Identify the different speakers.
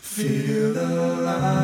Speaker 1: Feel the light.